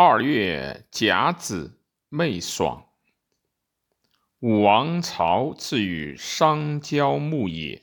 二月甲子，昧爽。武王朝至于商郊牧野，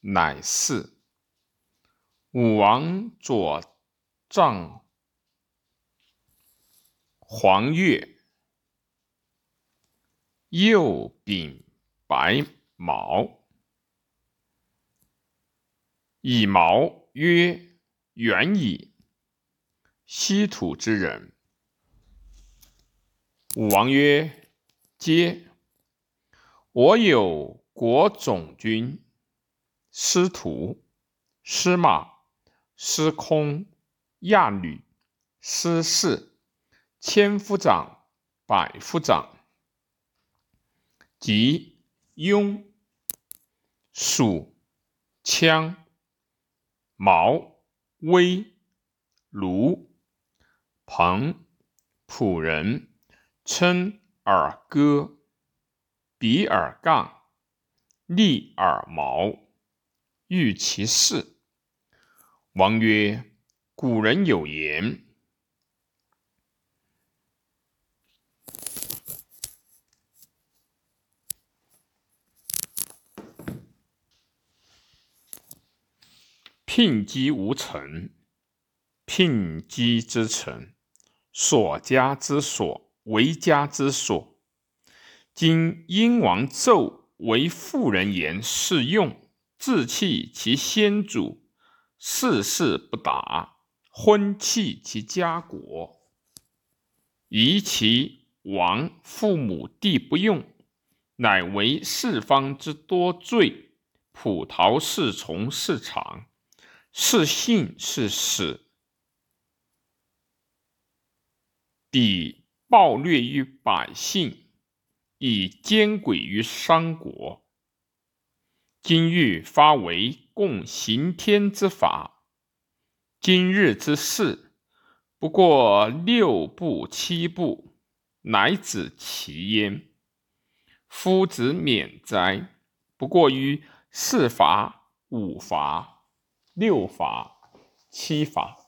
乃祀。武王左丈黄钺，右秉白毛。以毛曰：“远矣。”西土之人。武王曰：“嗟！我有国总军，师徒、司马、司空、亚女、司事，千夫长、百夫长，及雍、蜀、羌、毛、威、卢。”彭、仆人称尔歌，比尔杠，立尔毛，欲其事。王曰：“古人有言，聘姬无成，聘姬之成。”所家之所为家之所，今殷王纣为妇人言是用，自弃其先主，事事不达，婚弃其家国，夷其王父母弟不用，乃为四方之多罪。普陶是从是长，是信是始。抵暴虐于百姓，以奸诡于商国。今欲发为共行天之法，今日之事不过六步七步，乃止其焉。夫子免灾，不过于四法、五法、六法、七法。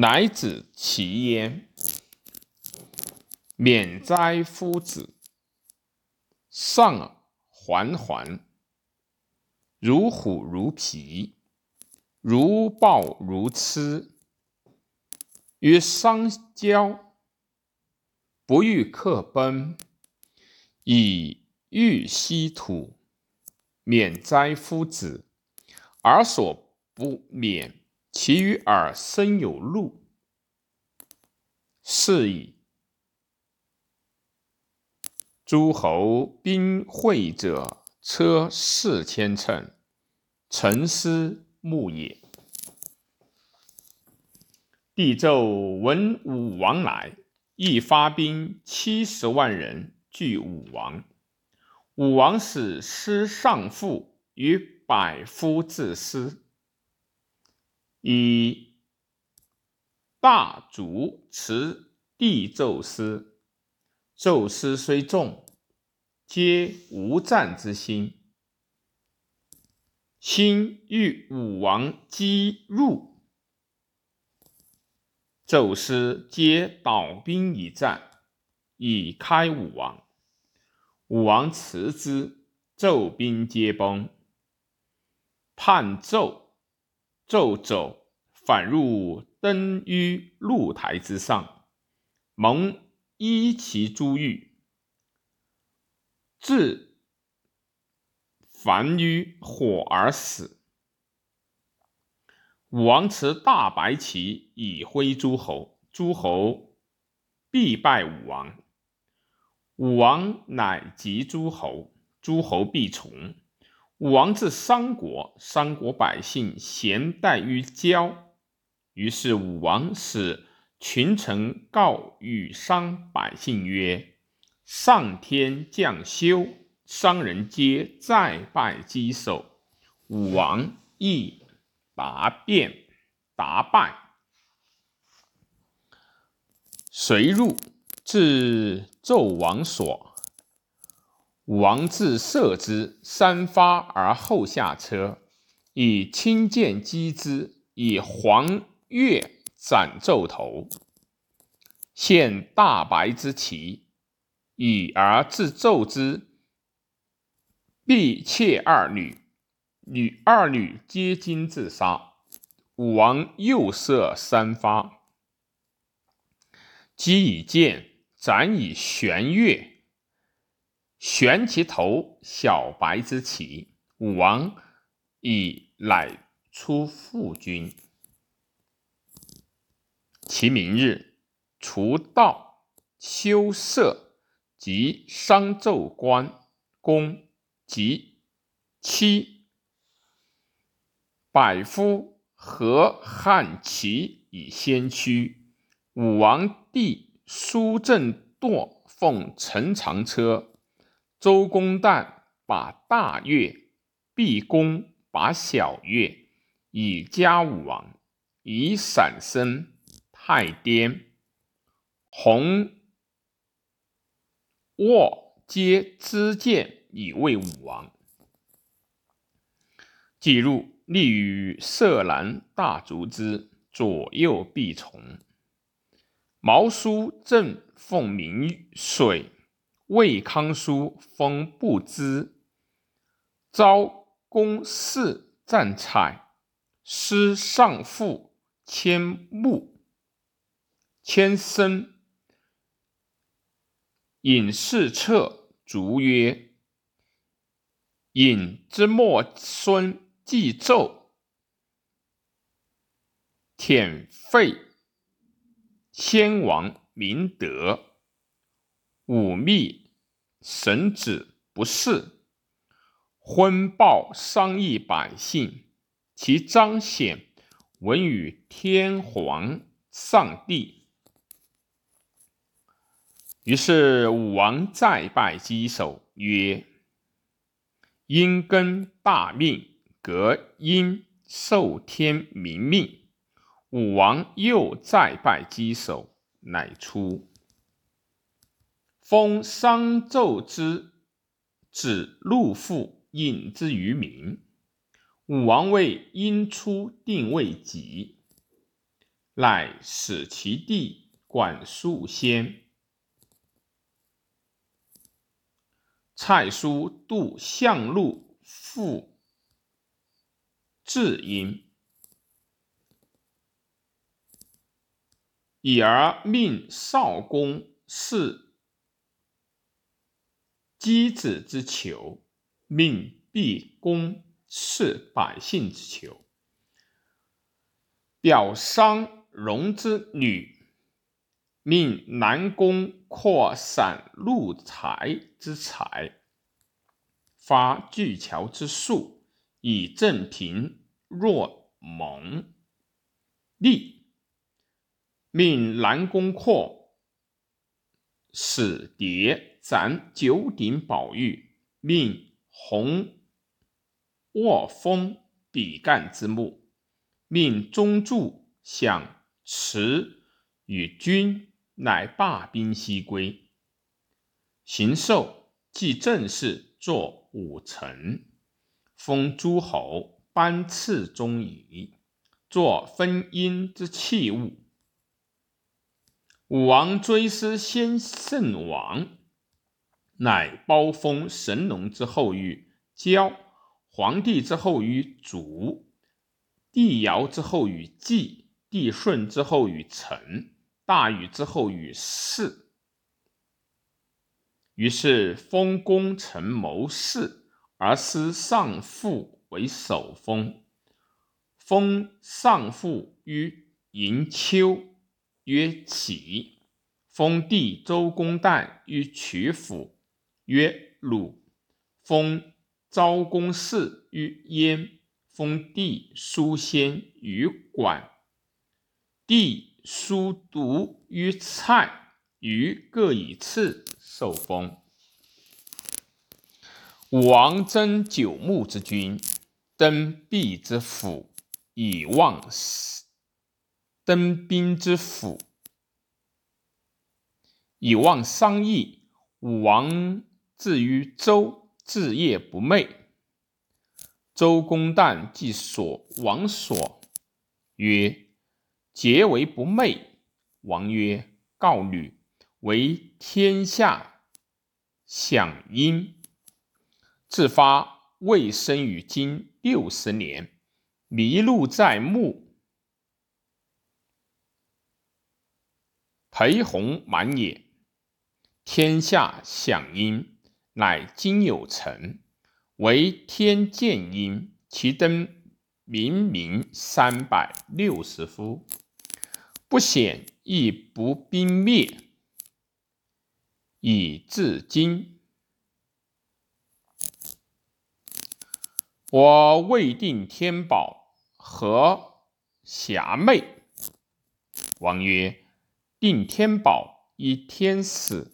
乃止其焉，免灾夫子。上环环，如虎如皮，如豹如痴。曰商交，不欲克奔，以欲息土，免灾夫子，而所不免。其余耳生有禄，是矣。诸侯兵会者，车四千乘，乘师牧也。帝纣闻武王来，亦发兵七十万人拒武王。武王使师上父与百夫自师。以大竹持地纣师，纣师虽众，皆无战之心。心欲武王击入，纣师皆倒兵以战，以开武王。武王持之，纣兵皆崩。叛纣。纣走，反入登于露台之上，蒙衣其珠玉，自焚于火而死。武王持大白旗以挥诸侯，诸侯必拜武王。武王乃及诸侯，诸侯必从。武王至商国，商国百姓咸待于郊，于是武王使群臣告与商百姓曰：“上天降修，商人皆再拜稽首。”武王亦答辩，答拜，随入，至纣王所。武王自射之，三发而后下车，以轻剑击之，以黄钺斩昼头，献大白之旗，以而自纣之。必妾二女，女二女皆惊自杀。武王又射三发，击以剑，斩以玄月，悬其头，小白之旗。武王以乃出复军。其明日，除道、修舍及商纣官公。及七百夫和汉齐以先驱。武王弟叔正铎奉陈长车，周公旦把大月，毕公把小月，以加武王。以散生太颠，弘沃皆知见。以为武王。既入，立于色兰大竹之左右必从。毛叔正奉明水，魏康叔封不知。昭公嗣赞采，师上父千木，千生。尹氏策卒曰。尹之末孙季纣，舔废先王明德，武密神子不嗣，昏暴商议百姓，其彰显闻与天皇上帝。于是武王再拜稽首，曰。因根大命，革因受天明命。武王又再拜稽首，乃出，封商纣之子陆父，引之于民。武王位因出定位己，乃使其弟管束先。蔡叔度相陆父至阴，以而命少公是箕子之囚，命毕公是百姓之囚，表商容之女。命南宫扩散禄财之财，发巨桥之术，以正平若蒙利。命南宫扩使蝶斩九鼎宝玉，命弘沃封比干之墓，命中柱享持与君。乃罢兵西归，行寿即正式作武臣，封诸侯，颁赐中仪，作分阴之器物。武王追思先圣王，乃包封神农之后于交，黄帝之后于祖，帝尧之后于季，帝舜之后于臣。大禹之后于氏，于是封功臣谋士，而司上父为首封。封上父于营丘，曰启；封弟周公旦于曲阜，曰鲁；封昭公嗣于燕，封弟叔先于管，弟。叔独于蔡，于各以次受封。武王征九牧之君，登毕之府，以望登兵之府，以望商议。武王至于周，治业不寐。周公旦即所王所曰。结为不寐。王曰：“告吕为天下享音，自发未生于今六十年，迷路在目，裴弘满也。天下享音，乃今有成，为天见阴，其灯明明三百六十夫，不显亦不兵灭，以至今。我未定天宝，何侠妹？王曰：定天宝，以天死，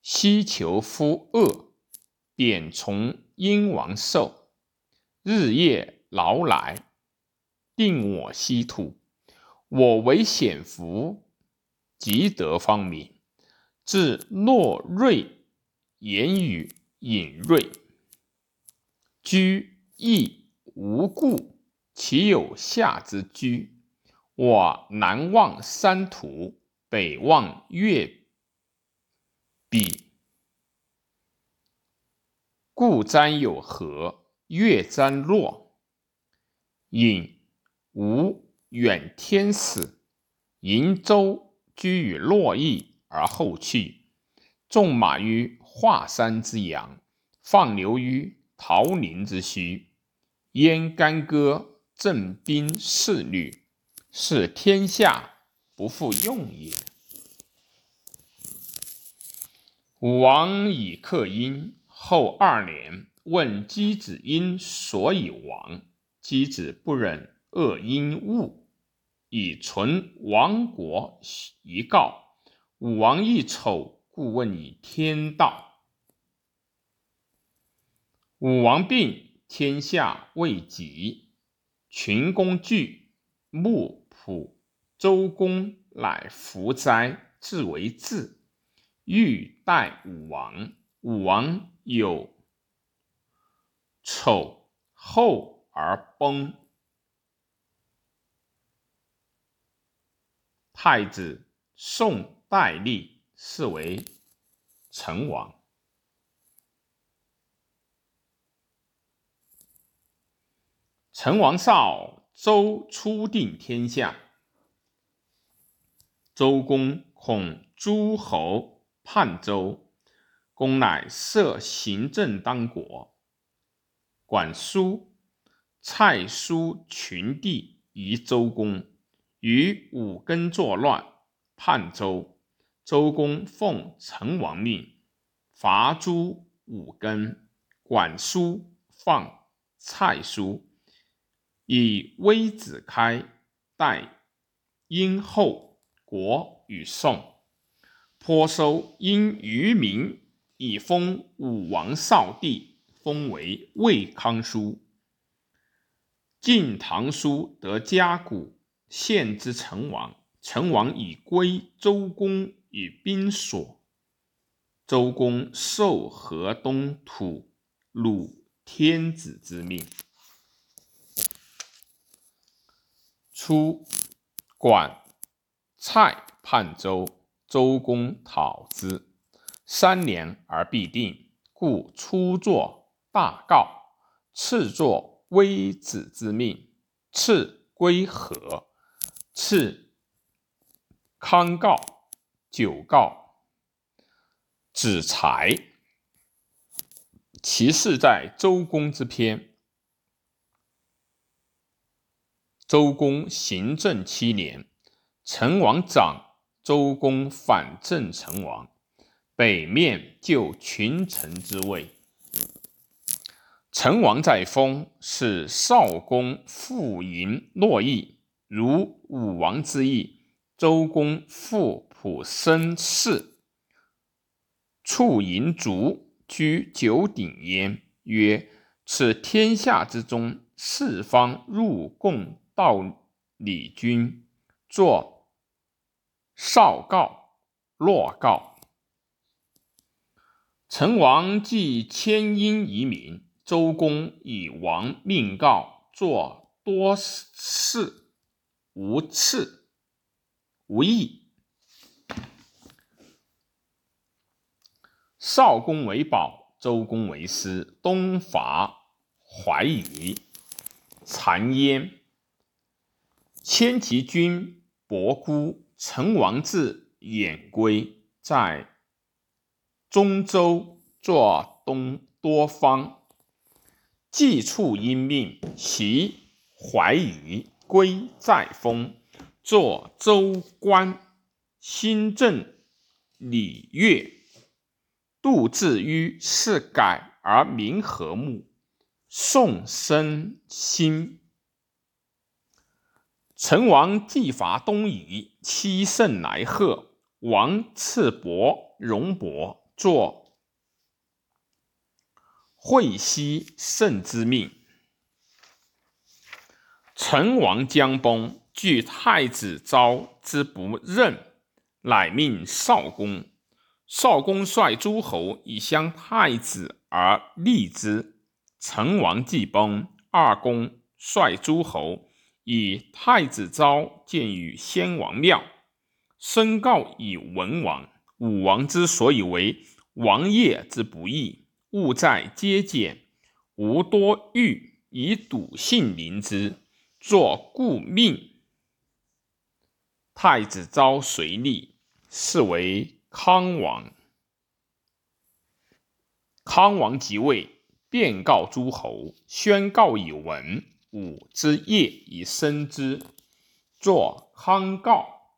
希求夫恶，贬从阴王寿，日夜劳来。定我稀土，我为显福，即得方明。至诺睿言语隐锐，居亦无故，其有下之居？我南望山土，北望月彼，故瞻有和？月瞻落，隐。吾远天使，瀛州居于洛邑而后去，纵马于华山之阳，放牛于桃林之墟，焉干戈，振兵四旅，是天下不复用也。武王以克殷，后二年，问箕子因所以亡，箕子不忍。恶因恶，以存亡国一告。武王一丑，故问以天道。武王病，天下未及，群公惧，穆普周公乃服灾，自为治，欲待武王。武王有丑后而崩。太子宋代立，是为成王。成王少，周初定天下。周公恐诸侯叛周，公乃设行政当国，管叔、蔡叔群弟于周公。与武根作乱，叛周。周公奉成王命，伐诛武根，管叔放蔡叔，以微子开代殷后国与宋，颇收殷余民，以封武王少帝，封为魏康叔。晋唐叔得家谷。献之成王，成王以归周公与兵所。周公受河东土鲁天子之命，初，管蔡叛周，周公讨之，三年而必定，故初作大告，次作微子之命，次归和。次康告、九告、子才，其事在周公之篇。周公行政七年，成王长，周公反正成王，北面就群臣之位。成王在封，是少公复迎洛邑。如武王之意，周公复普生氏，处银烛，居九鼎焉。曰：此天下之中，四方入贡道礼君，作少告、洛告。成王既迁殷移民，周公以王命告，作多事。无次无益。少公为宝，周公为师，东伐淮夷，残焉。迁其君伯姑，成王至偃归，在中州作东多方。既处因命，袭淮夷，归在封，作州官，新政礼乐。度至于是改而民和睦，宋生兴。成王既伐东夷，七圣来贺，王赐伯戎伯作会息圣之命。成王将崩，惧太子昭之不任，乃命少公。少公率诸侯以相太子而立之。成王既崩，二公率诸侯以太子昭见于先王庙，申告以文王。武王之所以为王业之不义，务在节俭，无多欲，以笃信临之，作故命。太子昭随立，是为。康王，康王即位，便告诸侯，宣告以文。武之业以生之，作康告。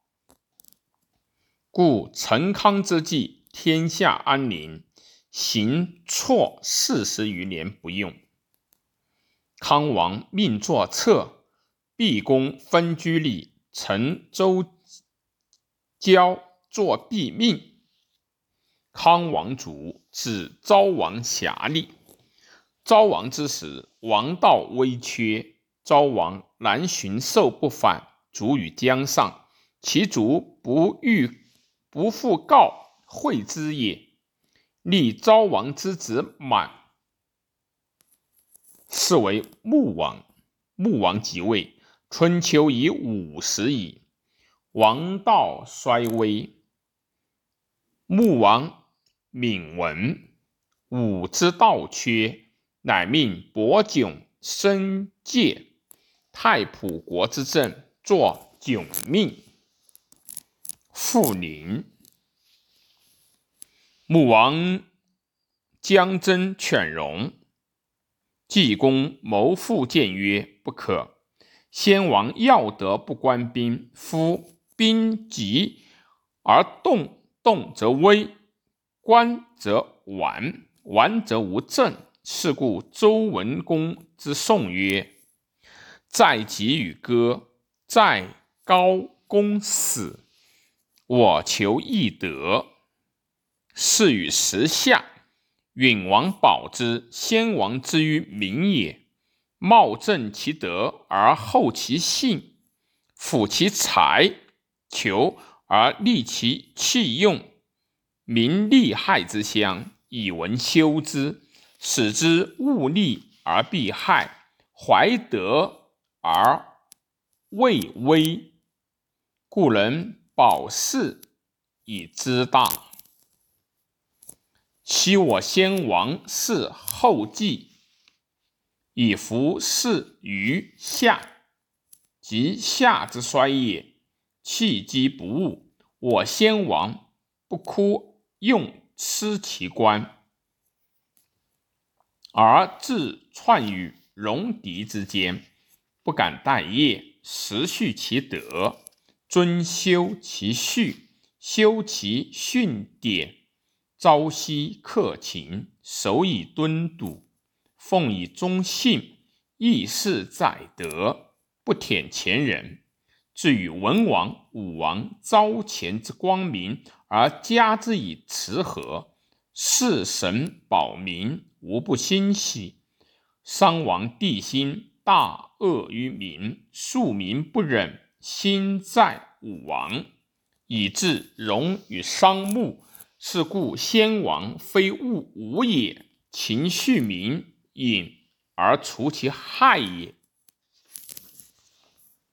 故成康之际，天下安宁，行错四十余年不用。康王命作策，毕公分居里，陈周交。作毙命，康王卒，指昭王辖立。昭王之时，王道危缺，昭王南巡狩不返，卒于江上。其卒不欲不复告惠之也。立昭王之子满，是为穆王。穆王即位，春秋已五十矣，王道衰微。穆王敏闻武之道缺，乃命伯迥生介太仆国之政，作迥命。复宁。穆王将征犬戎，济公谋复谏曰：“不可。先王要德不关兵，夫兵急而动。”动则危，观则完，完则无政。是故周文公之颂曰：“在己与歌，在高公死，我求易德。是与时下，允王保之，先王之于民也。茂正其德而后其信，辅其才，求。”而利其器用，民利害之乡，以文修之，使之勿利而必害，怀德而畏威，故能保世以之大。昔我先王是后继，以服事于夏，及夏之衰也，弃机不误。我先王不哭用失其官，而自窜于戎狄之间，不敢待业，实续其德，尊修其序，修其训典，朝夕克勤，守以敦笃，奉以忠信，义士载德，不舔前人。至于文王、武王朝前之光明，而加之以辞和，事神保民，无不欣喜。商王帝辛大恶于民，庶民不忍，心在武王，以致戎与商穆。是故先王非物无也，秦恤民隐而除其害也。